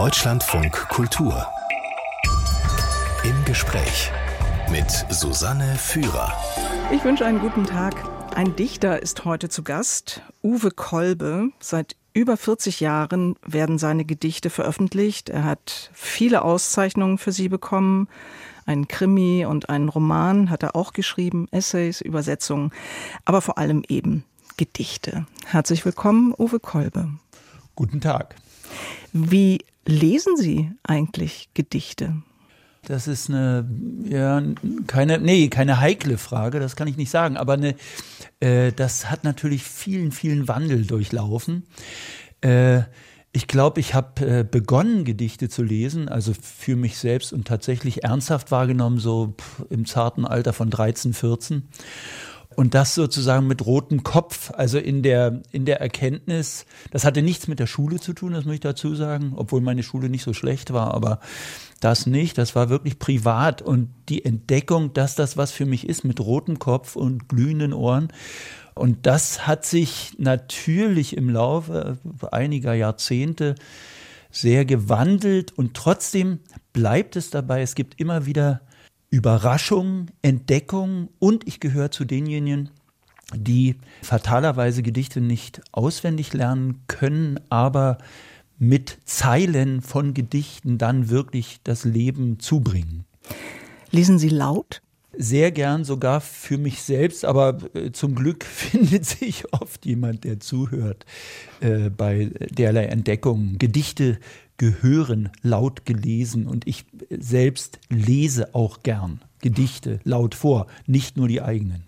Deutschlandfunk Kultur. Im Gespräch mit Susanne Führer. Ich wünsche einen guten Tag. Ein Dichter ist heute zu Gast, Uwe Kolbe. Seit über 40 Jahren werden seine Gedichte veröffentlicht. Er hat viele Auszeichnungen für sie bekommen. Ein Krimi und einen Roman hat er auch geschrieben, Essays, Übersetzungen, aber vor allem eben Gedichte. Herzlich willkommen, Uwe Kolbe. Guten Tag. Wie lesen Sie eigentlich Gedichte? Das ist eine, ja, keine, nee, keine heikle Frage, das kann ich nicht sagen, aber eine, äh, das hat natürlich vielen, vielen Wandel durchlaufen. Äh, ich glaube, ich habe äh, begonnen, Gedichte zu lesen, also für mich selbst und tatsächlich ernsthaft wahrgenommen, so im zarten Alter von 13, 14. Und das sozusagen mit rotem Kopf, also in der, in der Erkenntnis, das hatte nichts mit der Schule zu tun, das muss ich dazu sagen, obwohl meine Schule nicht so schlecht war, aber das nicht, das war wirklich privat und die Entdeckung, dass das was für mich ist, mit rotem Kopf und glühenden Ohren. Und das hat sich natürlich im Laufe einiger Jahrzehnte sehr gewandelt und trotzdem bleibt es dabei, es gibt immer wieder Überraschung, Entdeckung und ich gehöre zu denjenigen, die fatalerweise Gedichte nicht auswendig lernen können, aber mit Zeilen von Gedichten dann wirklich das Leben zubringen. Lesen Sie laut? Sehr gern, sogar für mich selbst, aber äh, zum Glück findet sich oft jemand, der zuhört äh, bei derlei Entdeckungen. Gedichte gehören laut gelesen und ich selbst lese auch gern Gedichte laut vor, nicht nur die eigenen.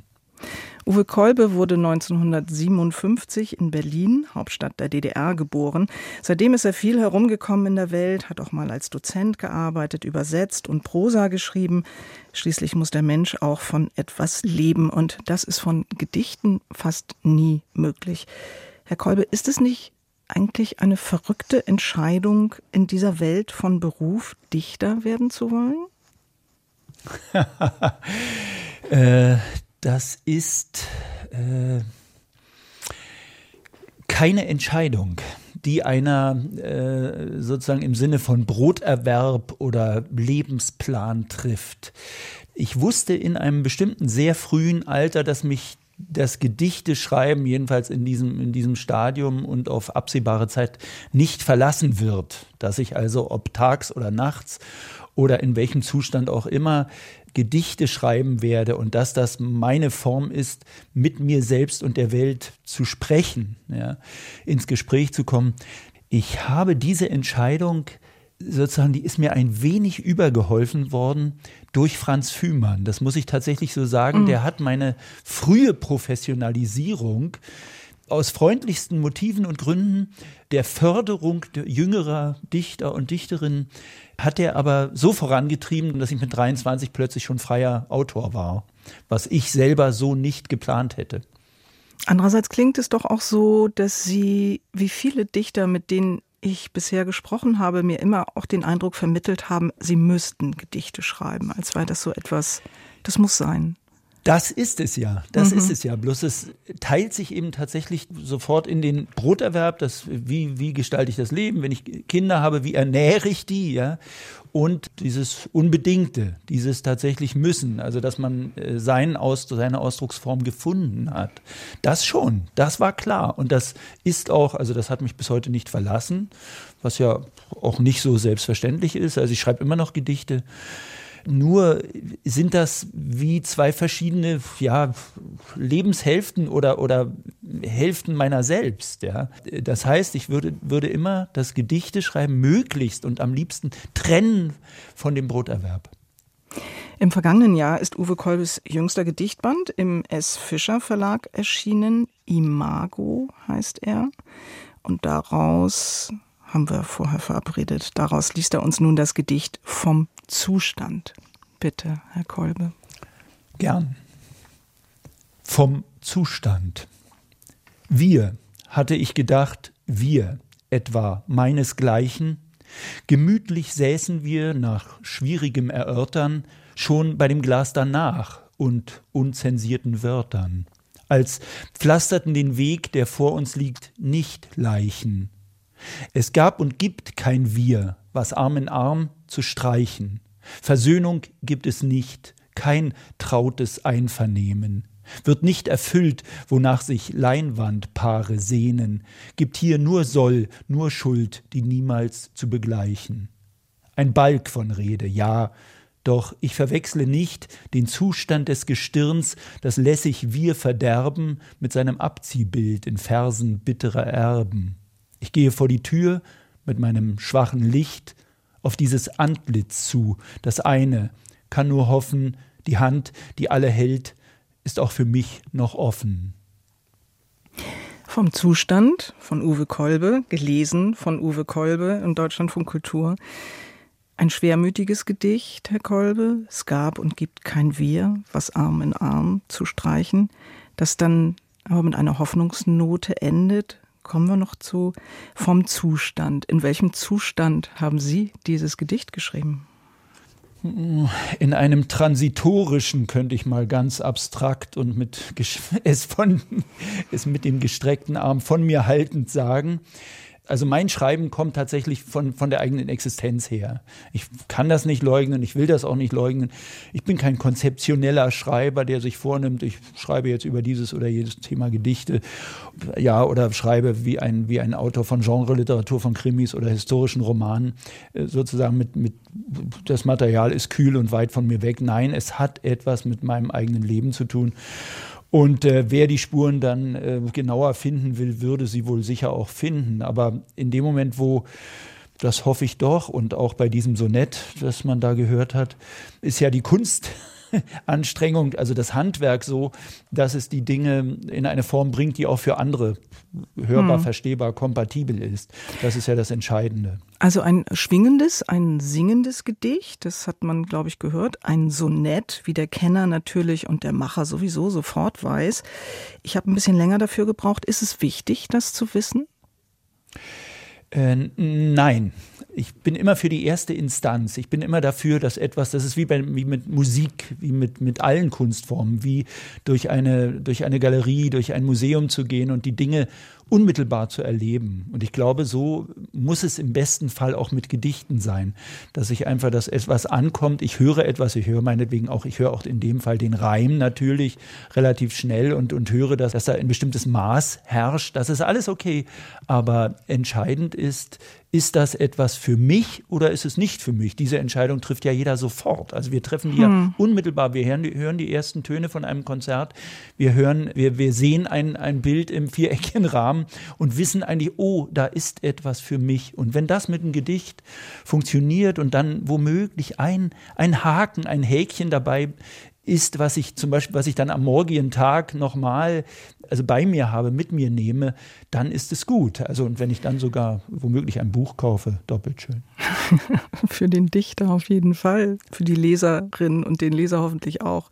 Uwe Kolbe wurde 1957 in Berlin, Hauptstadt der DDR, geboren. Seitdem ist er viel herumgekommen in der Welt, hat auch mal als Dozent gearbeitet, übersetzt und Prosa geschrieben. Schließlich muss der Mensch auch von etwas leben und das ist von Gedichten fast nie möglich. Herr Kolbe, ist es nicht eigentlich eine verrückte Entscheidung, in dieser Welt von Beruf Dichter werden zu wollen? äh, das ist äh, keine Entscheidung, die einer äh, sozusagen im Sinne von Broterwerb oder Lebensplan trifft. Ich wusste in einem bestimmten sehr frühen Alter, dass mich das Gedichte schreiben, jedenfalls in diesem, in diesem Stadium und auf absehbare Zeit nicht verlassen wird. Dass ich also ob tags oder nachts oder in welchem Zustand auch immer Gedichte schreiben werde und dass das meine Form ist, mit mir selbst und der Welt zu sprechen, ja, ins Gespräch zu kommen. Ich habe diese Entscheidung sozusagen, die ist mir ein wenig übergeholfen worden durch Franz Fühmann. Das muss ich tatsächlich so sagen. Mhm. Der hat meine frühe Professionalisierung aus freundlichsten Motiven und Gründen der Förderung der jüngerer Dichter und Dichterinnen hat er aber so vorangetrieben, dass ich mit 23 plötzlich schon freier Autor war, was ich selber so nicht geplant hätte. Andererseits klingt es doch auch so, dass Sie, wie viele Dichter, mit denen ich bisher gesprochen habe, mir immer auch den Eindruck vermittelt haben, sie müssten Gedichte schreiben, als wäre das so etwas, das muss sein. Das ist es ja, das mhm. ist es ja. Bloß es teilt sich eben tatsächlich sofort in den Broterwerb, das, wie, wie gestalte ich das Leben, wenn ich Kinder habe, wie ernähre ich die, ja. Und dieses Unbedingte, dieses tatsächlich Müssen, also dass man äh, seinen Aus, seine Ausdrucksform gefunden hat. Das schon, das war klar. Und das ist auch, also das hat mich bis heute nicht verlassen, was ja auch nicht so selbstverständlich ist. Also ich schreibe immer noch Gedichte. Nur sind das wie zwei verschiedene ja, Lebenshälften oder, oder Hälften meiner selbst. Ja. Das heißt, ich würde, würde immer das Gedichte schreiben, möglichst und am liebsten trennen von dem Broterwerb. Im vergangenen Jahr ist Uwe Kolbes jüngster Gedichtband im S. Fischer Verlag erschienen. Imago heißt er. Und daraus haben wir vorher verabredet. Daraus liest er uns nun das Gedicht vom Zustand. Bitte, Herr Kolbe. Gern. Vom Zustand. Wir, hatte ich gedacht, wir, etwa meinesgleichen, gemütlich säßen wir nach schwierigem Erörtern schon bei dem Glas danach und unzensierten Wörtern, als pflasterten den Weg, der vor uns liegt, nicht Leichen, es gab und gibt kein Wir, was Arm in Arm zu streichen. Versöhnung gibt es nicht, kein trautes Einvernehmen. Wird nicht erfüllt, wonach sich Leinwandpaare sehnen, gibt hier nur Soll, nur Schuld, die niemals zu begleichen. Ein Balk von Rede, ja, doch ich verwechsle nicht den Zustand des Gestirns, das lässig wir verderben, mit seinem Abziehbild in Versen bitterer Erben. Ich gehe vor die Tür mit meinem schwachen Licht auf dieses Antlitz zu. Das eine kann nur hoffen, die Hand, die alle hält, ist auch für mich noch offen. Vom Zustand von Uwe Kolbe, gelesen von Uwe Kolbe in Deutschlandfunk Kultur. Ein schwermütiges Gedicht, Herr Kolbe. Es gab und gibt kein Wir, was Arm in Arm zu streichen, das dann aber mit einer Hoffnungsnote endet, kommen wir noch zu vom Zustand. In welchem Zustand haben Sie dieses Gedicht geschrieben? In einem transitorischen könnte ich mal ganz abstrakt und mit es von es mit dem gestreckten Arm von mir haltend sagen. Also mein Schreiben kommt tatsächlich von, von der eigenen Existenz her. Ich kann das nicht leugnen, ich will das auch nicht leugnen. Ich bin kein konzeptioneller Schreiber, der sich vornimmt, ich schreibe jetzt über dieses oder jedes Thema Gedichte, ja, oder schreibe wie ein, wie ein Autor von Genreliteratur, von Krimis oder historischen Romanen, äh, sozusagen mit, mit, das Material ist kühl und weit von mir weg. Nein, es hat etwas mit meinem eigenen Leben zu tun. Und äh, wer die Spuren dann äh, genauer finden will, würde sie wohl sicher auch finden. Aber in dem Moment, wo das hoffe ich doch, und auch bei diesem Sonett, das man da gehört hat, ist ja die Kunst Anstrengung, also das Handwerk so, dass es die Dinge in eine Form bringt, die auch für andere hörbar, hm. verstehbar, kompatibel ist. Das ist ja das Entscheidende. Also ein schwingendes, ein singendes Gedicht, das hat man, glaube ich, gehört. Ein Sonett, wie der Kenner natürlich und der Macher sowieso sofort weiß. Ich habe ein bisschen länger dafür gebraucht. Ist es wichtig, das zu wissen? Äh, nein, ich bin immer für die erste Instanz. Ich bin immer dafür, dass etwas, das ist wie, bei, wie mit Musik, wie mit, mit allen Kunstformen, wie durch eine, durch eine Galerie, durch ein Museum zu gehen und die Dinge unmittelbar zu erleben. Und ich glaube, so muss es im besten Fall auch mit Gedichten sein, dass ich einfach, dass etwas ankommt, ich höre etwas, ich höre meinetwegen auch, ich höre auch in dem Fall den Reim natürlich relativ schnell und, und höre, dass, dass da ein bestimmtes Maß herrscht. Das ist alles okay. Aber entscheidend ist, ist das etwas für mich oder ist es nicht für mich? Diese Entscheidung trifft ja jeder sofort. Also wir treffen die hm. ja unmittelbar. Wir hören, hören, die ersten Töne von einem Konzert. Wir hören, wir, wir sehen ein, ein Bild im viereckigen Rahmen und wissen eigentlich, oh, da ist etwas für mich. Und wenn das mit einem Gedicht funktioniert und dann womöglich ein, ein Haken, ein Häkchen dabei ist, was ich zum Beispiel, was ich dann am morgigen Tag nochmal, also bei mir habe, mit mir nehme, dann ist es gut. Also und wenn ich dann sogar womöglich ein Buch kaufe, doppelt schön. für den Dichter auf jeden Fall, für die Leserin und den Leser hoffentlich auch.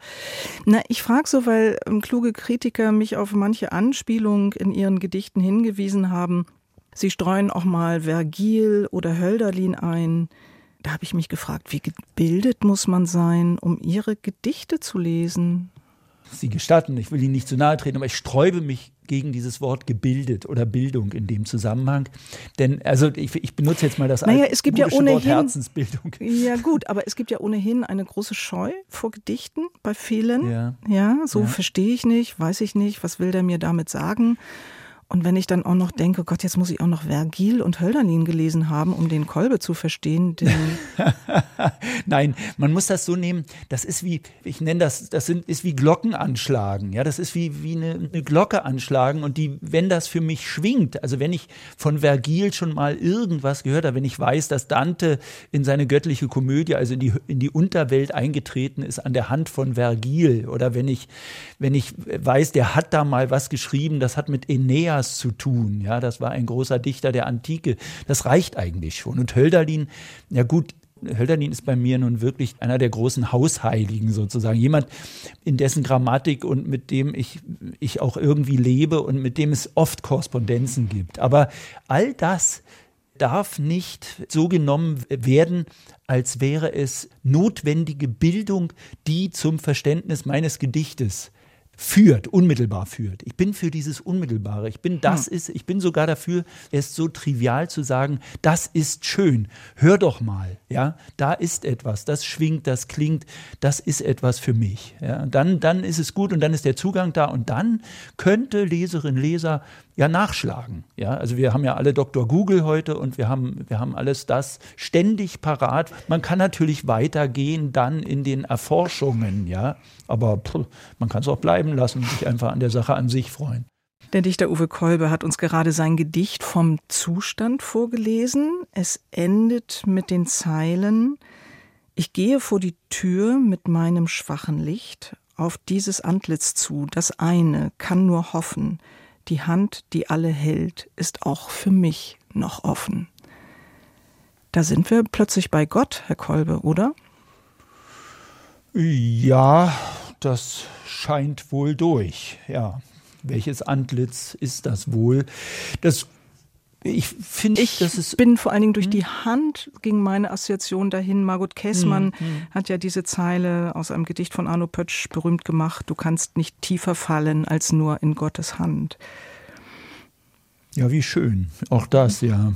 Na, ich frage so, weil ähm, kluge Kritiker mich auf manche Anspielung in ihren Gedichten hingewiesen haben. Sie streuen auch mal Vergil oder Hölderlin ein da habe ich mich gefragt, wie gebildet muss man sein, um Ihre Gedichte zu lesen? Sie gestatten, ich will Ihnen nicht zu nahe treten, aber ich sträube mich gegen dieses Wort gebildet oder Bildung in dem Zusammenhang. Denn, also ich, ich benutze jetzt mal das naja, es gibt ja ohnehin, Wort Herzensbildung. Ja gut, aber es gibt ja ohnehin eine große Scheu vor Gedichten bei vielen. Ja, ja so ja. verstehe ich nicht, weiß ich nicht, was will der mir damit sagen? Und wenn ich dann auch noch denke, Gott, jetzt muss ich auch noch Vergil und Hölderlin gelesen haben, um den Kolbe zu verstehen. Nein, man muss das so nehmen, das ist wie, ich nenne das, das sind, ist wie Glocken anschlagen. Ja, das ist wie, wie eine, eine Glocke anschlagen. Und die, wenn das für mich schwingt, also wenn ich von Vergil schon mal irgendwas gehört habe, wenn ich weiß, dass Dante in seine göttliche Komödie, also in die, in die Unterwelt eingetreten ist an der Hand von Vergil, oder wenn ich, wenn ich weiß, der hat da mal was geschrieben, das hat mit Aeneas Homer's zu tun. Ja, das war ein großer Dichter der Antike. Das reicht eigentlich schon. Und Hölderlin, ja gut, Hölderlin ist bei mir nun wirklich einer der großen Hausheiligen sozusagen. Jemand, in dessen Grammatik und mit dem ich, ich auch irgendwie lebe und mit dem es oft Korrespondenzen gibt. Aber all das darf nicht so genommen werden, als wäre es notwendige Bildung, die zum Verständnis meines Gedichtes führt, unmittelbar führt. Ich bin für dieses Unmittelbare. Ich bin, das hm. ist, ich bin sogar dafür, es so trivial zu sagen, das ist schön. Hör doch mal, ja, da ist etwas, das schwingt, das klingt, das ist etwas für mich. Ja, dann, dann ist es gut und dann ist der Zugang da und dann könnte Leserin, Leser ja nachschlagen. Ja, also wir haben ja alle Dr. Google heute und wir haben, wir haben alles das ständig parat. Man kann natürlich weitergehen dann in den Erforschungen, ja, aber pff, man kann es auch bleiben lassen und sich einfach an der Sache an sich freuen. Der Dichter Uwe Kolbe hat uns gerade sein Gedicht vom Zustand vorgelesen. Es endet mit den Zeilen Ich gehe vor die Tür mit meinem schwachen Licht auf dieses Antlitz zu, das eine kann nur hoffen, die Hand, die alle hält, ist auch für mich noch offen. Da sind wir plötzlich bei Gott, Herr Kolbe, oder? Ja, das scheint wohl durch, ja. Welches Antlitz ist das wohl? Das ich finde, ich das ist bin vor allen Dingen durch hm? die Hand ging meine Assoziation dahin. Margot Käßmann hm, hm. hat ja diese Zeile aus einem Gedicht von Arno Pötsch berühmt gemacht. Du kannst nicht tiefer fallen als nur in Gottes Hand. Ja, wie schön. Auch das, ja.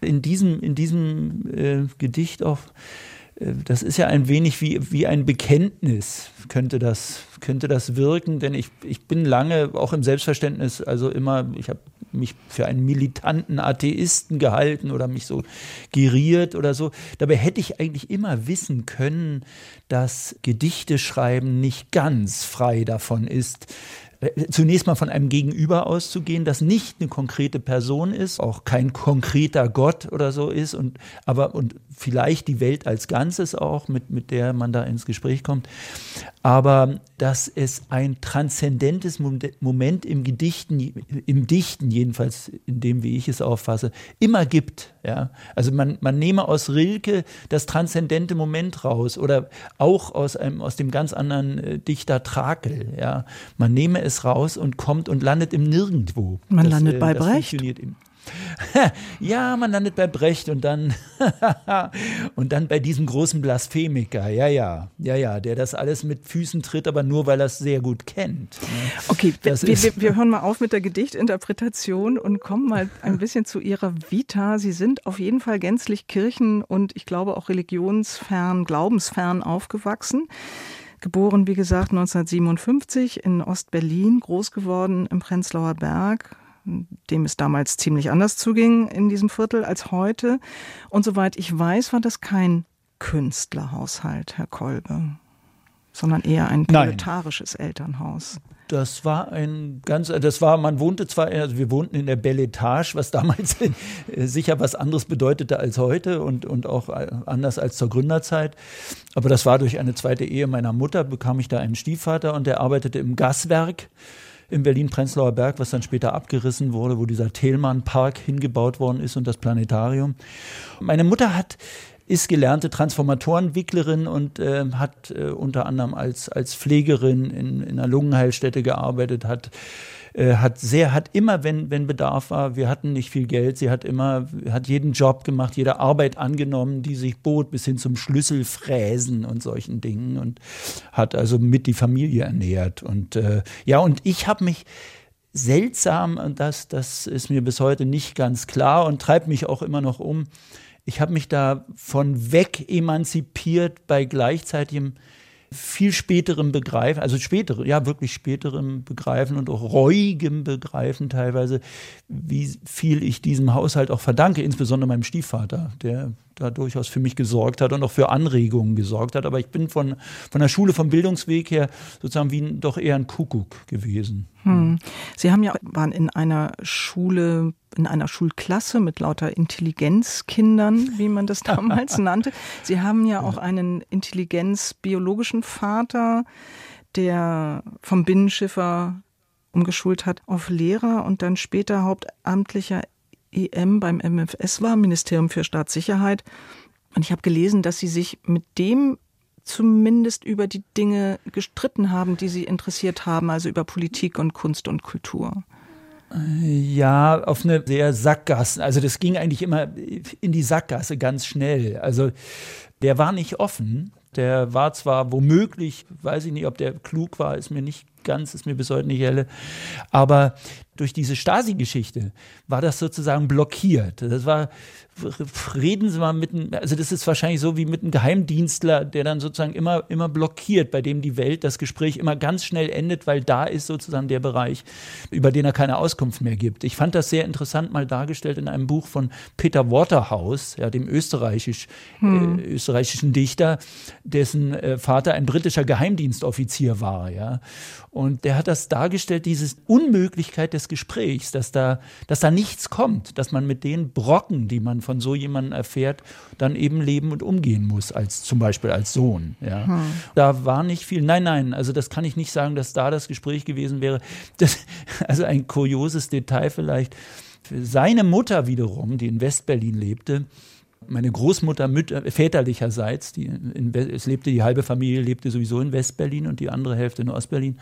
In diesem, in diesem äh, Gedicht auch das ist ja ein wenig wie, wie ein Bekenntnis, könnte das, könnte das wirken, denn ich, ich bin lange auch im Selbstverständnis, also immer, ich habe mich für einen militanten Atheisten gehalten oder mich so geriert oder so. Dabei hätte ich eigentlich immer wissen können, dass Gedichte schreiben nicht ganz frei davon ist, zunächst mal von einem Gegenüber auszugehen, das nicht eine konkrete Person ist, auch kein konkreter Gott oder so ist und aber und vielleicht die Welt als Ganzes auch, mit, mit der man da ins Gespräch kommt, aber dass es ein transzendentes Moment im Gedichten, im Dichten jedenfalls, in dem, wie ich es auffasse, immer gibt. Ja? Also man, man nehme aus Rilke das transzendente Moment raus oder auch aus, einem, aus dem ganz anderen äh, Dichter Trakel. Ja? Man nehme es raus und kommt und landet im Nirgendwo. Man das, landet äh, bei Brecht. ja, man landet bei Brecht und dann und dann bei diesem großen Blasphemiker. Ja, ja, ja, ja, der das alles mit Füßen tritt, aber nur weil er es sehr gut kennt. Ne? Okay, wir, wir, wir, hören mal auf mit der Gedichtinterpretation und kommen mal ein bisschen zu Ihrer Vita. Sie sind auf jeden Fall gänzlich kirchen- und ich glaube auch religionsfern, glaubensfern aufgewachsen. Geboren, wie gesagt, 1957 in Ostberlin, groß geworden im Prenzlauer Berg, dem es damals ziemlich anders zuging in diesem Viertel als heute. Und soweit ich weiß, war das kein Künstlerhaushalt, Herr Kolbe, sondern eher ein proletarisches Elternhaus. Das war ein ganz, das war, man wohnte zwar, also wir wohnten in der Belle Etage, was damals sicher was anderes bedeutete als heute und, und auch anders als zur Gründerzeit. Aber das war durch eine zweite Ehe meiner Mutter, bekam ich da einen Stiefvater und der arbeitete im Gaswerk im Berlin-Prenzlauer Berg, was dann später abgerissen wurde, wo dieser Thälmann-Park hingebaut worden ist und das Planetarium. Meine Mutter hat ist gelernte Transformatorenwicklerin und äh, hat äh, unter anderem als, als Pflegerin in, in einer Lungenheilstätte gearbeitet, hat äh, hat sehr, hat immer, wenn, wenn Bedarf war, wir hatten nicht viel Geld, sie hat immer, hat jeden Job gemacht, jede Arbeit angenommen, die sich bot, bis hin zum Schlüsselfräsen und solchen Dingen und hat also mit die Familie ernährt. Und äh, ja, und ich habe mich seltsam, und das, das ist mir bis heute nicht ganz klar und treibt mich auch immer noch um. Ich habe mich da von weg emanzipiert bei gleichzeitigem viel späterem Begreifen, also spätere, ja wirklich späterem Begreifen und auch reuigem Begreifen teilweise, wie viel ich diesem Haushalt auch verdanke, insbesondere meinem Stiefvater, der da durchaus für mich gesorgt hat und auch für Anregungen gesorgt hat. Aber ich bin von, von der Schule, vom Bildungsweg her sozusagen wie ein, doch eher ein Kuckuck gewesen. Hm. Sie haben ja waren in einer Schule, in einer Schulklasse mit lauter Intelligenzkindern, wie man das damals nannte. Sie haben ja auch einen intelligenzbiologischen Vater, der vom Binnenschiffer umgeschult hat auf Lehrer und dann später hauptamtlicher EM beim MFS war, Ministerium für Staatssicherheit. Und ich habe gelesen, dass Sie sich mit dem zumindest über die Dinge gestritten haben, die Sie interessiert haben, also über Politik und Kunst und Kultur. Ja, auf eine sehr Sackgasse. Also das ging eigentlich immer in die Sackgasse ganz schnell. Also der war nicht offen. Der war zwar womöglich, weiß ich nicht, ob der klug war, ist mir nicht ganz, ist mir bis heute nicht helle. Aber durch diese Stasi-Geschichte war das sozusagen blockiert. Das war, reden Sie mal mit einem, also das ist wahrscheinlich so wie mit einem Geheimdienstler, der dann sozusagen immer, immer blockiert, bei dem die Welt, das Gespräch immer ganz schnell endet, weil da ist sozusagen der Bereich, über den er keine Auskunft mehr gibt. Ich fand das sehr interessant mal dargestellt in einem Buch von Peter Waterhouse, ja, dem österreichisch, hm. äh, österreichischen Dichter, dessen äh, Vater ein britischer Geheimdienstoffizier war, ja. Und der hat das dargestellt, diese Unmöglichkeit des Gesprächs, dass da, dass da nichts kommt, dass man mit den Brocken, die man von so jemandem erfährt, dann eben leben und umgehen muss, als zum Beispiel als Sohn. Ja. Hm. Da war nicht viel. Nein, nein, also das kann ich nicht sagen, dass da das Gespräch gewesen wäre. Das, also ein kurioses Detail vielleicht. Seine Mutter wiederum, die in Westberlin lebte, meine Großmutter mütter, väterlicherseits, die in, es lebte die halbe Familie lebte sowieso in Westberlin und die andere Hälfte in Ostberlin,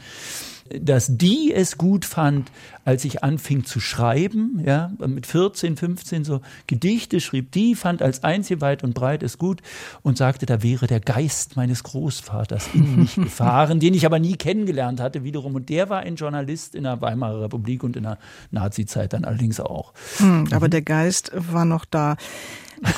dass die es gut fand, als ich anfing zu schreiben, ja, mit 14, 15 so Gedichte schrieb, die fand als einzige weit und breit es gut und sagte, da wäre der Geist meines Großvaters in mich gefahren, den ich aber nie kennengelernt hatte wiederum und der war ein Journalist in der Weimarer Republik und in der Nazizeit dann allerdings auch. Hm, aber der Geist war noch da.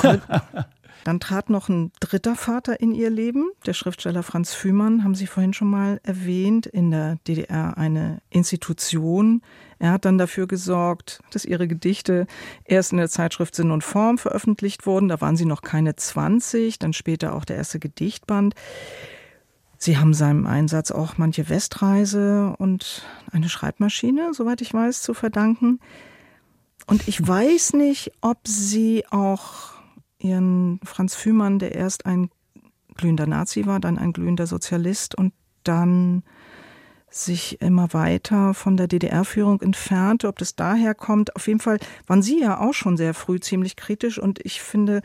Dann trat noch ein dritter Vater in ihr Leben, der Schriftsteller Franz Fühmann, haben Sie vorhin schon mal erwähnt, in der DDR eine Institution. Er hat dann dafür gesorgt, dass ihre Gedichte erst in der Zeitschrift Sinn und Form veröffentlicht wurden. Da waren sie noch keine 20, dann später auch der erste Gedichtband. Sie haben seinem Einsatz auch manche Westreise und eine Schreibmaschine, soweit ich weiß, zu verdanken. Und ich weiß nicht, ob Sie auch ihren Franz Fühmann, der erst ein glühender Nazi war, dann ein glühender Sozialist und dann sich immer weiter von der DDR-Führung entfernte, ob das daher kommt. Auf jeden Fall waren Sie ja auch schon sehr früh ziemlich kritisch und ich finde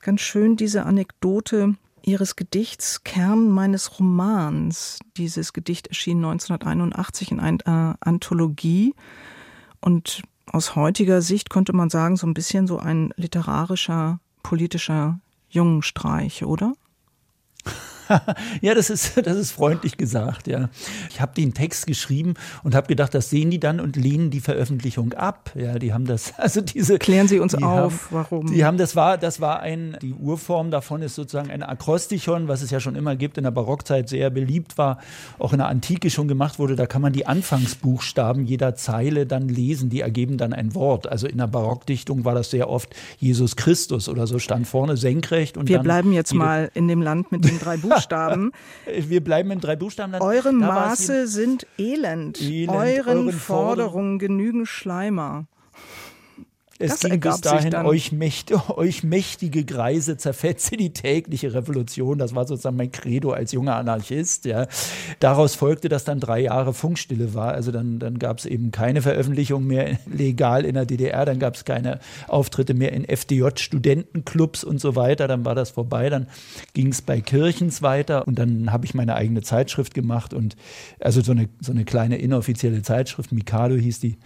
ganz schön diese Anekdote Ihres Gedichts Kern meines Romans. Dieses Gedicht erschien 1981 in einer Anthologie und aus heutiger Sicht könnte man sagen, so ein bisschen so ein literarischer, politischer Jungenstreich, oder? ja, das ist, das ist freundlich gesagt, ja. Ich habe den Text geschrieben und habe gedacht, das sehen die dann und lehnen die Veröffentlichung ab. Ja, die haben das, also diese. Klären Sie uns auf, haben, warum? Die haben, das war, das war ein, die Urform davon ist sozusagen ein Akrostichon, was es ja schon immer gibt, in der Barockzeit sehr beliebt war, auch in der Antike schon gemacht wurde. Da kann man die Anfangsbuchstaben jeder Zeile dann lesen, die ergeben dann ein Wort. Also in der Barockdichtung war das sehr oft Jesus Christus oder so, stand vorne senkrecht und Wir bleiben jetzt mal in dem Land mit den drei Buchstaben. Buchstaben. Wir bleiben in drei Buchstaben. Dann, Eure Maße sind elend. elend. Euren, Euren Forderungen genügen Schleimer. Es das ging bis dahin, euch, mächt, euch, mächtige Greise zerfetze die tägliche Revolution. Das war sozusagen mein Credo als junger Anarchist. Ja. Daraus folgte, dass dann drei Jahre Funkstille war. Also dann, dann gab es eben keine Veröffentlichung mehr legal in der DDR. Dann gab es keine Auftritte mehr in FDJ-Studentenclubs und so weiter. Dann war das vorbei. Dann ging es bei Kirchens weiter und dann habe ich meine eigene Zeitschrift gemacht und also so eine, so eine kleine inoffizielle Zeitschrift, Mikado hieß die.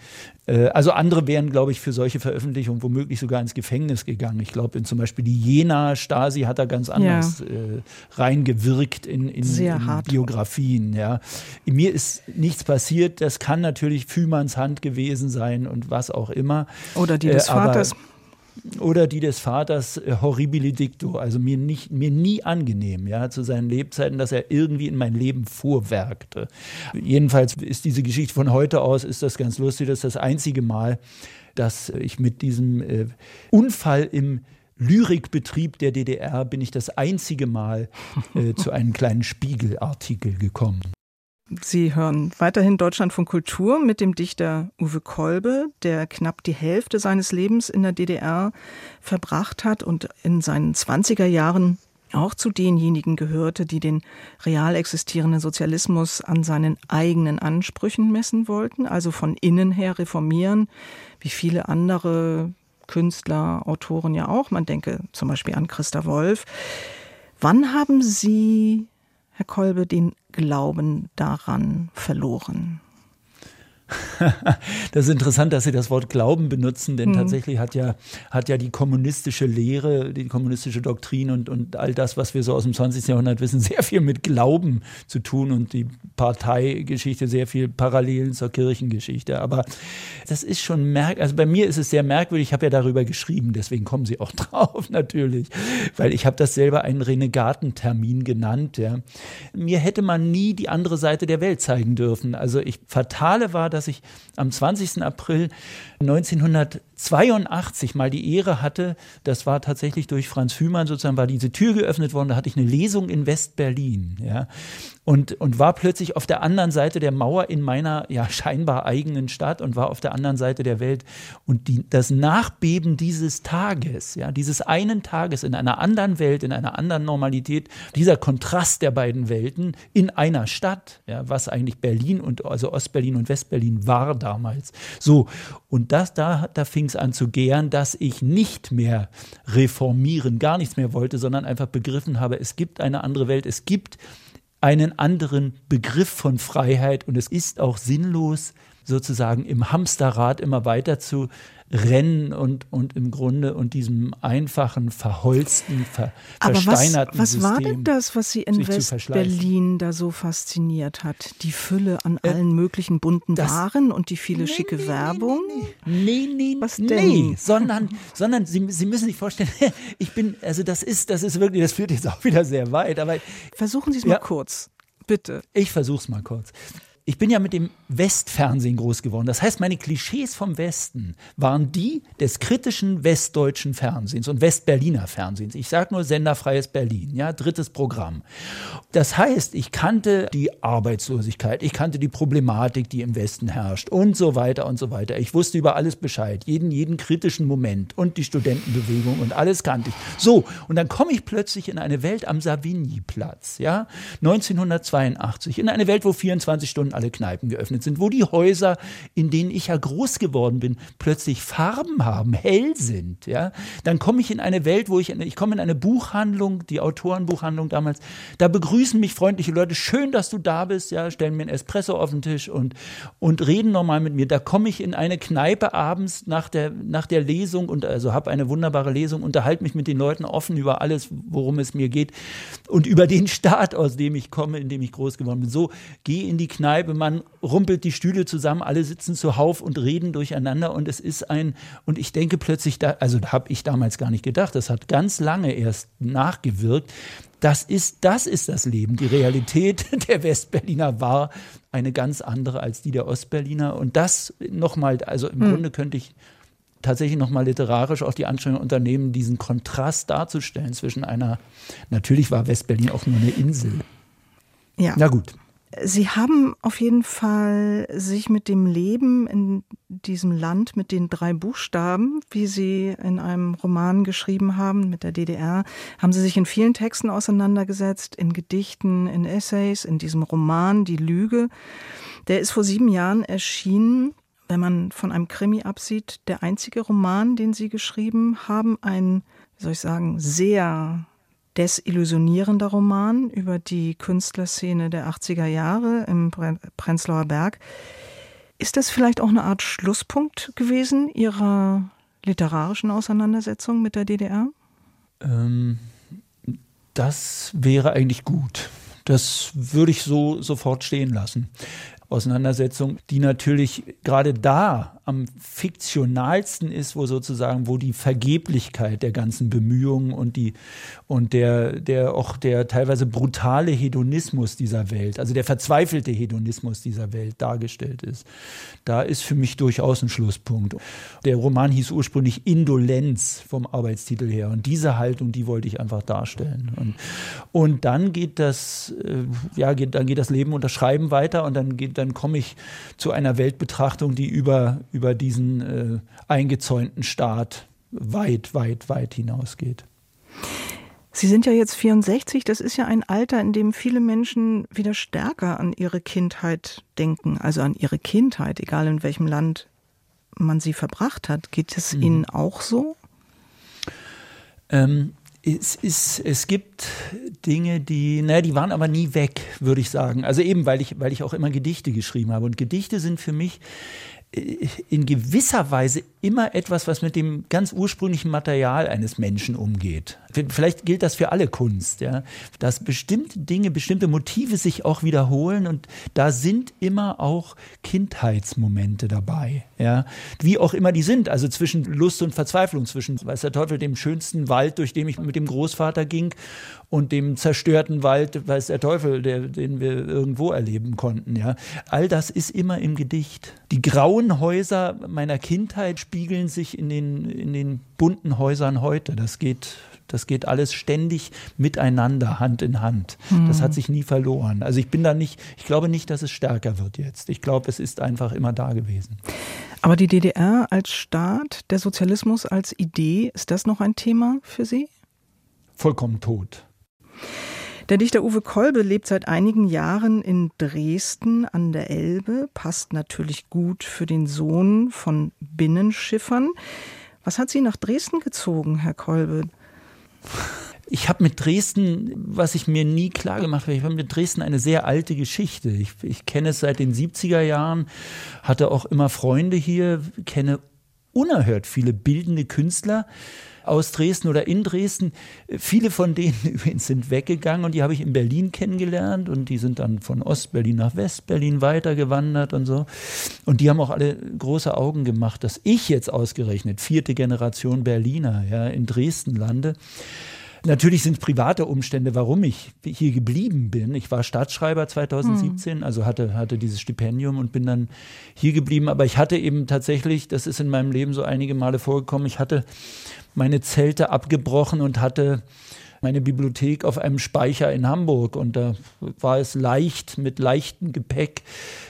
Äh, also andere wären, glaube ich, für solche Veröffentlichungen womöglich sogar ins Gefängnis gegangen. Ich glaube, zum Beispiel die Jena-Stasi hat da ganz anders ja. äh, reingewirkt in, in, in Biografien. Ja. In mir ist nichts passiert. Das kann natürlich Fühmanns Hand gewesen sein und was auch immer. Oder die des äh, Vaters oder die des Vaters äh, horribili dicto, also mir, nicht, mir nie angenehm, ja, zu seinen Lebzeiten, dass er irgendwie in mein Leben vorwerkte. Jedenfalls ist diese Geschichte von heute aus, ist das ganz lustig, das ist das einzige Mal, dass ich mit diesem äh, Unfall im Lyrikbetrieb der DDR bin ich das einzige Mal äh, zu einem kleinen Spiegelartikel gekommen. Sie hören weiterhin Deutschland von Kultur mit dem Dichter Uwe Kolbe, der knapp die Hälfte seines Lebens in der DDR verbracht hat und in seinen 20er Jahren auch zu denjenigen gehörte, die den real existierenden Sozialismus an seinen eigenen Ansprüchen messen wollten, also von innen her reformieren, wie viele andere Künstler, Autoren ja auch. Man denke zum Beispiel an Christa Wolf. Wann haben Sie Herr Kolbe, den Glauben daran verloren? Das ist interessant, dass Sie das Wort Glauben benutzen, denn mhm. tatsächlich hat ja, hat ja die kommunistische Lehre, die kommunistische Doktrin und, und all das, was wir so aus dem 20. Jahrhundert wissen, sehr viel mit Glauben zu tun und die Parteigeschichte sehr viel Parallelen zur Kirchengeschichte. Aber das ist schon merkwürdig. Also bei mir ist es sehr merkwürdig. Ich habe ja darüber geschrieben, deswegen kommen Sie auch drauf natürlich, weil ich habe das selber einen Renegatentermin genannt. Ja. Mir hätte man nie die andere Seite der Welt zeigen dürfen. Also ich fatale war, dass ich am 20. April 1982 mal die Ehre hatte, das war tatsächlich durch Franz Hümann sozusagen, war diese Tür geöffnet worden, da hatte ich eine Lesung in West-Berlin, ja, und, und war plötzlich auf der anderen Seite der Mauer in meiner, ja, scheinbar eigenen Stadt und war auf der anderen Seite der Welt und die, das Nachbeben dieses Tages, ja, dieses einen Tages in einer anderen Welt, in einer anderen Normalität, dieser Kontrast der beiden Welten in einer Stadt, ja, was eigentlich Berlin und, also Ostberlin und Westberlin war damals. So, und das, da, da fing es an zu gären, dass ich nicht mehr reformieren, gar nichts mehr wollte, sondern einfach begriffen habe, es gibt eine andere Welt, es gibt einen anderen Begriff von Freiheit und es ist auch sinnlos, sozusagen im Hamsterrad immer weiter zu Rennen und, und im Grunde und diesem einfachen, verholzten, ver, Aber versteinerten was, was war System denn das, was Sie in West-Berlin da so fasziniert hat? Die Fülle an äh, allen möglichen bunten Waren und die viele nee, schicke nee, Werbung? Nee, nee, nee. Was denn? Nee, sondern, sondern Sie, Sie müssen sich vorstellen, ich bin, also das ist, das ist wirklich, das führt jetzt auch wieder sehr weit, aber. Versuchen Sie es mal ja, kurz. Bitte. Ich versuche es mal kurz ich bin ja mit dem Westfernsehen groß geworden. Das heißt, meine Klischees vom Westen waren die des kritischen westdeutschen Fernsehens und Westberliner Fernsehens. Ich sage nur senderfreies Berlin, ja, drittes Programm. Das heißt, ich kannte die Arbeitslosigkeit, ich kannte die Problematik, die im Westen herrscht und so weiter und so weiter. Ich wusste über alles Bescheid, jeden, jeden kritischen Moment und die Studentenbewegung und alles kannte ich. So, und dann komme ich plötzlich in eine Welt am Savigny-Platz, ja, 1982, in eine Welt, wo 24 Stunden alle Kneipen geöffnet sind, wo die Häuser, in denen ich ja groß geworden bin, plötzlich Farben haben, hell sind. Ja? Dann komme ich in eine Welt, wo ich, ich komme in eine Buchhandlung, die Autorenbuchhandlung damals, da begrüßen mich freundliche Leute, schön, dass du da bist, ja, stellen mir ein Espresso auf den Tisch und, und reden nochmal mit mir. Da komme ich in eine Kneipe abends nach der, nach der Lesung und also habe eine wunderbare Lesung, unterhalte mich mit den Leuten offen über alles, worum es mir geht und über den Staat, aus dem ich komme, in dem ich groß geworden bin. So, gehe in die Kneipe, Man rumpelt die Stühle zusammen, alle sitzen zuhauf und reden durcheinander und es ist ein, und ich denke plötzlich, da, also habe ich damals gar nicht gedacht, das hat ganz lange erst nachgewirkt. Das ist, das ist das Leben. Die Realität der Westberliner war eine ganz andere als die der Ostberliner. Und das nochmal, also im hm. Grunde könnte ich tatsächlich nochmal literarisch auch die Anstrengung unternehmen, diesen Kontrast darzustellen zwischen einer, natürlich war Westberlin auch nur eine Insel. Ja. Na gut. Sie haben auf jeden Fall sich mit dem Leben in diesem Land, mit den drei Buchstaben, wie Sie in einem Roman geschrieben haben, mit der DDR, haben Sie sich in vielen Texten auseinandergesetzt, in Gedichten, in Essays, in diesem Roman Die Lüge. Der ist vor sieben Jahren erschienen. Wenn man von einem Krimi absieht, der einzige Roman, den Sie geschrieben haben, ein, wie soll ich sagen, sehr desillusionierender Roman über die Künstlerszene der 80er Jahre im Prenzlauer Berg. Ist das vielleicht auch eine Art Schlusspunkt gewesen Ihrer literarischen Auseinandersetzung mit der DDR? Ähm, das wäre eigentlich gut. Das würde ich so sofort stehen lassen. Auseinandersetzung, die natürlich gerade da am fiktionalsten ist, wo sozusagen, wo die Vergeblichkeit der ganzen Bemühungen und die und der, der auch der teilweise brutale Hedonismus dieser Welt, also der verzweifelte Hedonismus dieser Welt dargestellt ist. Da ist für mich durchaus ein Schlusspunkt. Der Roman hieß ursprünglich Indolenz vom Arbeitstitel her. Und diese Haltung, die wollte ich einfach darstellen. Und, und dann geht das, äh, ja, geht, dann geht das Leben und das Schreiben weiter und dann geht, dann komme ich zu einer Weltbetrachtung, die über über diesen äh, eingezäunten Staat weit, weit, weit hinausgeht. Sie sind ja jetzt 64, das ist ja ein Alter, in dem viele Menschen wieder stärker an ihre Kindheit denken, also an ihre Kindheit, egal in welchem Land man sie verbracht hat. Geht es mhm. Ihnen auch so? Ähm, es, ist, es gibt Dinge, die, naja, die waren aber nie weg, würde ich sagen. Also eben, weil ich, weil ich auch immer Gedichte geschrieben habe. Und Gedichte sind für mich in gewisser Weise immer etwas, was mit dem ganz ursprünglichen Material eines Menschen umgeht. Vielleicht gilt das für alle Kunst, ja, dass bestimmte Dinge, bestimmte Motive sich auch wiederholen und da sind immer auch Kindheitsmomente dabei, ja, wie auch immer die sind, also zwischen Lust und Verzweiflung, zwischen, weiß der Teufel, dem schönsten Wald, durch den ich mit dem Großvater ging und dem zerstörten Wald, weiß der Teufel, der, den wir irgendwo erleben konnten, ja. All das ist immer im Gedicht. Die grauen Häuser meiner Kindheit spiegeln sich in den, in den bunten Häusern heute. Das geht, das geht alles ständig miteinander, Hand in Hand. Mhm. Das hat sich nie verloren. Also ich bin da nicht, ich glaube nicht, dass es stärker wird jetzt. Ich glaube, es ist einfach immer da gewesen. Aber die DDR als Staat, der Sozialismus als Idee, ist das noch ein Thema für Sie? Vollkommen tot. Der Dichter Uwe Kolbe lebt seit einigen Jahren in Dresden an der Elbe, passt natürlich gut für den Sohn von Binnenschiffern. Was hat Sie nach Dresden gezogen, Herr Kolbe? Ich habe mit Dresden, was ich mir nie klar gemacht habe, ich habe mit Dresden eine sehr alte Geschichte. Ich, ich kenne es seit den 70er Jahren, hatte auch immer Freunde hier, kenne unerhört viele bildende Künstler aus Dresden oder in Dresden. Viele von denen übrigens sind weggegangen und die habe ich in Berlin kennengelernt und die sind dann von Ostberlin nach Westberlin weitergewandert und so. Und die haben auch alle große Augen gemacht, dass ich jetzt ausgerechnet, vierte Generation Berliner, ja, in Dresden lande. Natürlich sind es private Umstände, warum ich hier geblieben bin. Ich war Staatsschreiber 2017, mhm. also hatte, hatte dieses Stipendium und bin dann hier geblieben. Aber ich hatte eben tatsächlich, das ist in meinem Leben so einige Male vorgekommen, ich hatte meine Zelte abgebrochen und hatte meine Bibliothek auf einem Speicher in Hamburg. Und da war es leicht, mit leichtem Gepäck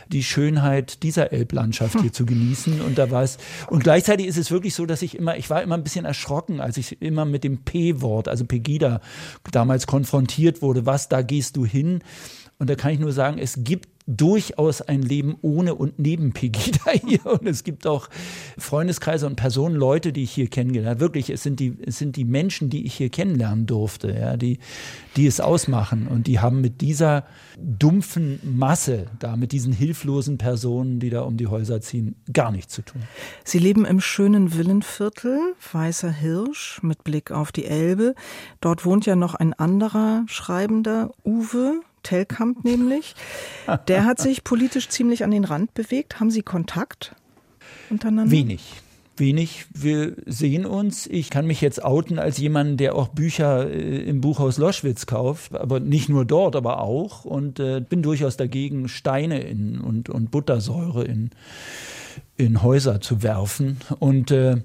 die Schönheit dieser Elblandschaft hier zu genießen. Und da war es, und gleichzeitig ist es wirklich so, dass ich immer, ich war immer ein bisschen erschrocken, als ich immer mit dem P-Wort, also Pegida, damals konfrontiert wurde. Was, da gehst du hin? Und da kann ich nur sagen, es gibt durchaus ein Leben ohne und neben Pegida hier. Und es gibt auch Freundeskreise und Personen, Leute, die ich hier kennengelernt habe. Wirklich, es sind die, es sind die Menschen, die ich hier kennenlernen durfte, ja, die, die es ausmachen. Und die haben mit dieser dumpfen Masse da, mit diesen hilflosen Personen, die da um die Häuser ziehen, gar nichts zu tun. Sie leben im schönen Villenviertel, Weißer Hirsch, mit Blick auf die Elbe. Dort wohnt ja noch ein anderer Schreibender, Uwe, Telkamp nämlich. Der hat sich politisch ziemlich an den Rand bewegt. Haben Sie Kontakt untereinander? Wenig. Wenig. Wir sehen uns. Ich kann mich jetzt outen als jemand, der auch Bücher äh, im Buchhaus Loschwitz kauft, aber nicht nur dort, aber auch. Und äh, bin durchaus dagegen, Steine in, und, und Buttersäure in, in Häuser zu werfen. Und äh,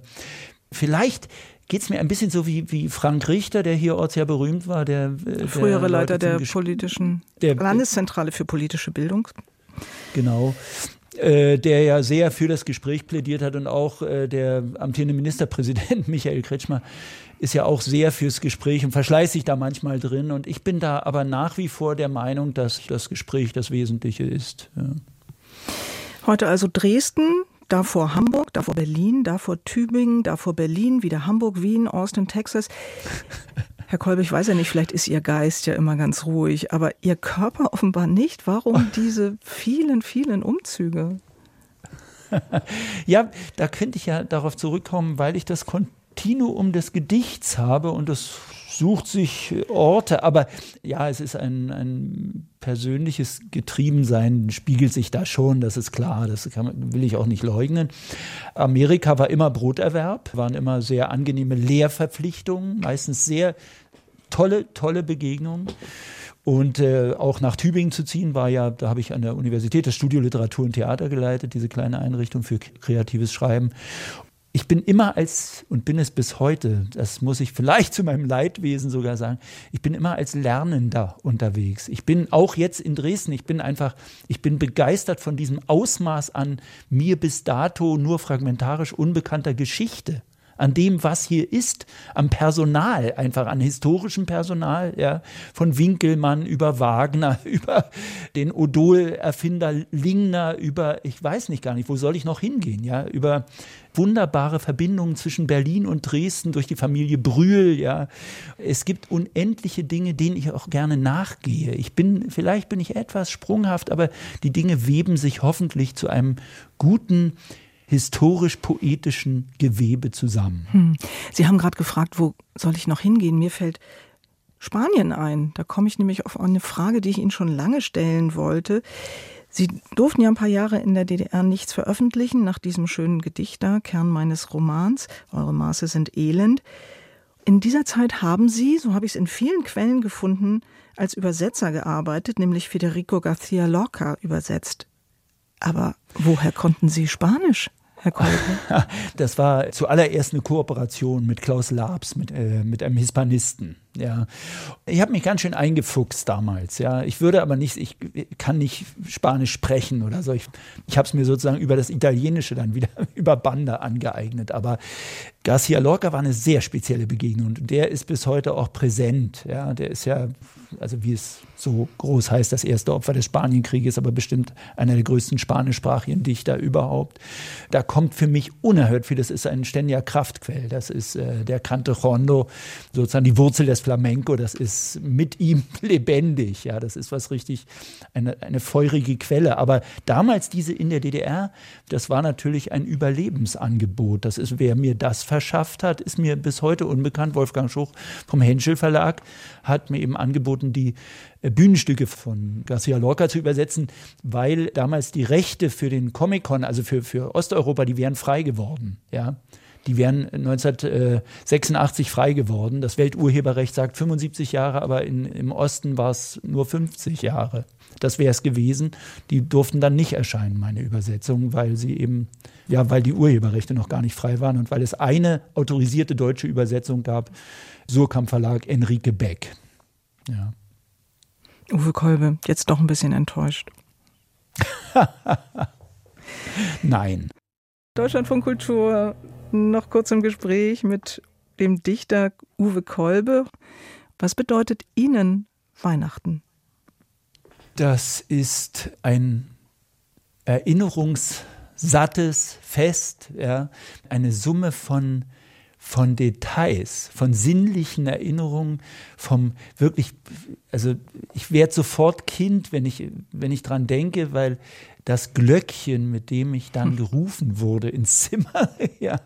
vielleicht geht es mir ein bisschen so wie, wie Frank Richter, der hier orts ja berühmt war, der, äh, der frühere Leiter der politischen der, Landeszentrale für politische Bildung. Genau. Äh, der ja sehr für das Gespräch plädiert hat und auch äh, der amtierende Ministerpräsident Michael Kretschmer ist ja auch sehr fürs Gespräch und verschleißt sich da manchmal drin. Und ich bin da aber nach wie vor der Meinung, dass das Gespräch das Wesentliche ist. Ja. Heute also Dresden, davor Hamburg, davor Berlin, davor Tübingen, davor Berlin, wieder Hamburg, Wien, Austin, Texas. Herr Kolbe, ich weiß ja nicht, vielleicht ist Ihr Geist ja immer ganz ruhig, aber Ihr Körper offenbar nicht. Warum diese vielen, vielen Umzüge? ja, da könnte ich ja darauf zurückkommen, weil ich das Kontinuum des Gedichts habe und das sucht sich Orte, aber ja, es ist ein, ein persönliches Getriebensein, spiegelt sich da schon, das ist klar, das kann, will ich auch nicht leugnen. Amerika war immer Broterwerb, waren immer sehr angenehme Lehrverpflichtungen, meistens sehr tolle, tolle Begegnungen. Und äh, auch nach Tübingen zu ziehen, war ja, da habe ich an der Universität das Studio Literatur und Theater geleitet, diese kleine Einrichtung für kreatives Schreiben ich bin immer als, und bin es bis heute, das muss ich vielleicht zu meinem Leidwesen sogar sagen, ich bin immer als Lernender unterwegs. Ich bin auch jetzt in Dresden, ich bin einfach, ich bin begeistert von diesem Ausmaß an mir bis dato nur fragmentarisch unbekannter Geschichte an dem, was hier ist, am Personal, einfach an historischem Personal, ja, von Winkelmann über Wagner, über den Odol-Erfinder Lingner, über, ich weiß nicht gar nicht, wo soll ich noch hingehen, ja, über wunderbare Verbindungen zwischen Berlin und Dresden durch die Familie Brühl, ja. Es gibt unendliche Dinge, denen ich auch gerne nachgehe. Ich bin, vielleicht bin ich etwas sprunghaft, aber die Dinge weben sich hoffentlich zu einem guten, historisch-poetischen Gewebe zusammen. Hm. Sie haben gerade gefragt, wo soll ich noch hingehen? Mir fällt Spanien ein. Da komme ich nämlich auf eine Frage, die ich Ihnen schon lange stellen wollte. Sie durften ja ein paar Jahre in der DDR nichts veröffentlichen, nach diesem schönen Gedicht da, Kern meines Romans, Eure Maße sind elend. In dieser Zeit haben Sie, so habe ich es in vielen Quellen gefunden, als Übersetzer gearbeitet, nämlich Federico García Lorca übersetzt. Aber woher konnten Sie Spanisch? Herr Kolbe? Das war zuallererst eine Kooperation mit Klaus Labs, mit, äh, mit einem Hispanisten. Ja, ich habe mich ganz schön eingefuchst damals. Ja, ich würde aber nicht, ich kann nicht Spanisch sprechen oder so. Ich, ich habe es mir sozusagen über das Italienische dann wieder über Bande angeeignet. Aber Garcia Lorca war eine sehr spezielle Begegnung und der ist bis heute auch präsent. Ja, der ist ja, also wie es so groß heißt, das erste Opfer des Spanienkrieges, aber bestimmt einer der größten spanischsprachigen Dichter überhaupt. Da kommt für mich unerhört viel. Das ist ein ständiger Kraftquell. Das ist äh, der Cante Rondo, sozusagen die Wurzel des Flamenco, das ist mit ihm lebendig. Ja, das ist was richtig, eine, eine feurige Quelle. Aber damals diese in der DDR, das war natürlich ein Überlebensangebot. Das ist, wer mir das verschafft hat, ist mir bis heute unbekannt. Wolfgang Schuch vom Henschel Verlag hat mir eben angeboten, die Bühnenstücke von Garcia Lorca zu übersetzen, weil damals die Rechte für den Comic-Con, also für, für Osteuropa, die wären frei geworden. Ja. Die wären 1986 frei geworden. Das Welturheberrecht sagt 75 Jahre, aber in, im Osten war es nur 50 Jahre. Das wäre es gewesen. Die durften dann nicht erscheinen, meine Übersetzung, weil sie eben, ja, weil die Urheberrechte noch gar nicht frei waren und weil es eine autorisierte deutsche Übersetzung gab, Surkamp Verlag Enrique Beck. Ja. Uwe Kolbe, jetzt doch ein bisschen enttäuscht. Nein. Deutschland von Kultur noch kurz im Gespräch mit dem Dichter Uwe Kolbe. Was bedeutet Ihnen Weihnachten? Das ist ein erinnerungssattes Fest, ja, eine Summe von von Details, von sinnlichen Erinnerungen, vom wirklich, also ich werde sofort Kind, wenn ich, wenn ich dran denke, weil das Glöckchen, mit dem ich dann hm. gerufen wurde ins Zimmer, ja,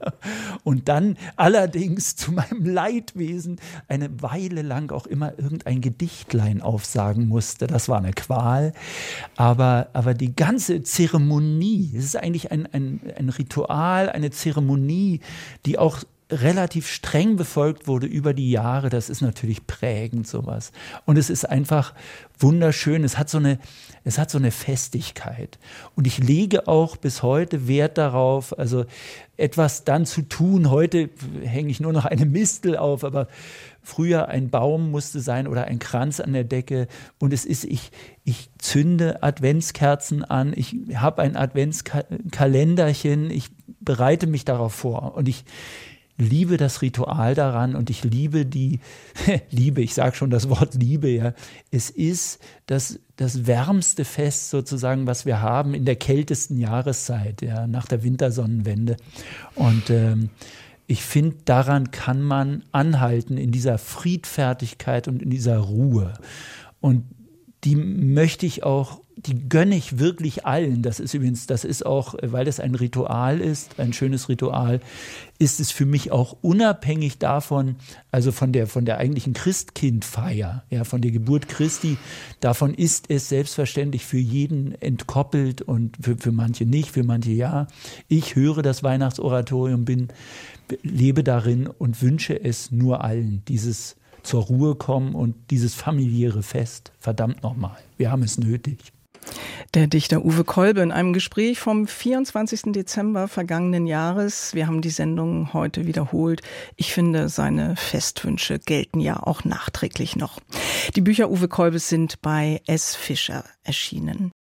und dann allerdings zu meinem Leidwesen eine Weile lang auch immer irgendein Gedichtlein aufsagen musste. Das war eine Qual. Aber, aber die ganze Zeremonie, es ist eigentlich ein, ein, ein Ritual, eine Zeremonie, die auch relativ streng befolgt wurde über die Jahre, das ist natürlich prägend sowas. Und es ist einfach wunderschön. Es hat so eine, es hat so eine Festigkeit. Und ich lege auch bis heute Wert darauf, also etwas dann zu tun. Heute hänge ich nur noch eine Mistel auf, aber früher ein Baum musste sein oder ein Kranz an der Decke. Und es ist, ich, ich zünde Adventskerzen an, ich habe ein Adventskalenderchen, ich bereite mich darauf vor. Und ich, liebe das Ritual daran und ich liebe die Liebe, ich sage schon das Wort Liebe, ja. Es ist das, das wärmste Fest sozusagen, was wir haben in der kältesten Jahreszeit, ja, nach der Wintersonnenwende. Und ähm, ich finde, daran kann man anhalten in dieser Friedfertigkeit und in dieser Ruhe. Und die möchte ich auch die gönne ich wirklich allen. Das ist übrigens, das ist auch, weil das ein Ritual ist, ein schönes Ritual, ist es für mich auch unabhängig davon, also von der, von der eigentlichen Christkindfeier, ja, von der Geburt Christi, davon ist es selbstverständlich für jeden entkoppelt und für, für manche nicht, für manche ja. Ich höre das Weihnachtsoratorium, bin, lebe darin und wünsche es nur allen, dieses zur Ruhe kommen und dieses familiäre Fest. Verdammt nochmal, wir haben es nötig. Der Dichter Uwe Kolbe in einem Gespräch vom 24. Dezember vergangenen Jahres. Wir haben die Sendung heute wiederholt. Ich finde, seine Festwünsche gelten ja auch nachträglich noch. Die Bücher Uwe Kolbes sind bei S. Fischer erschienen.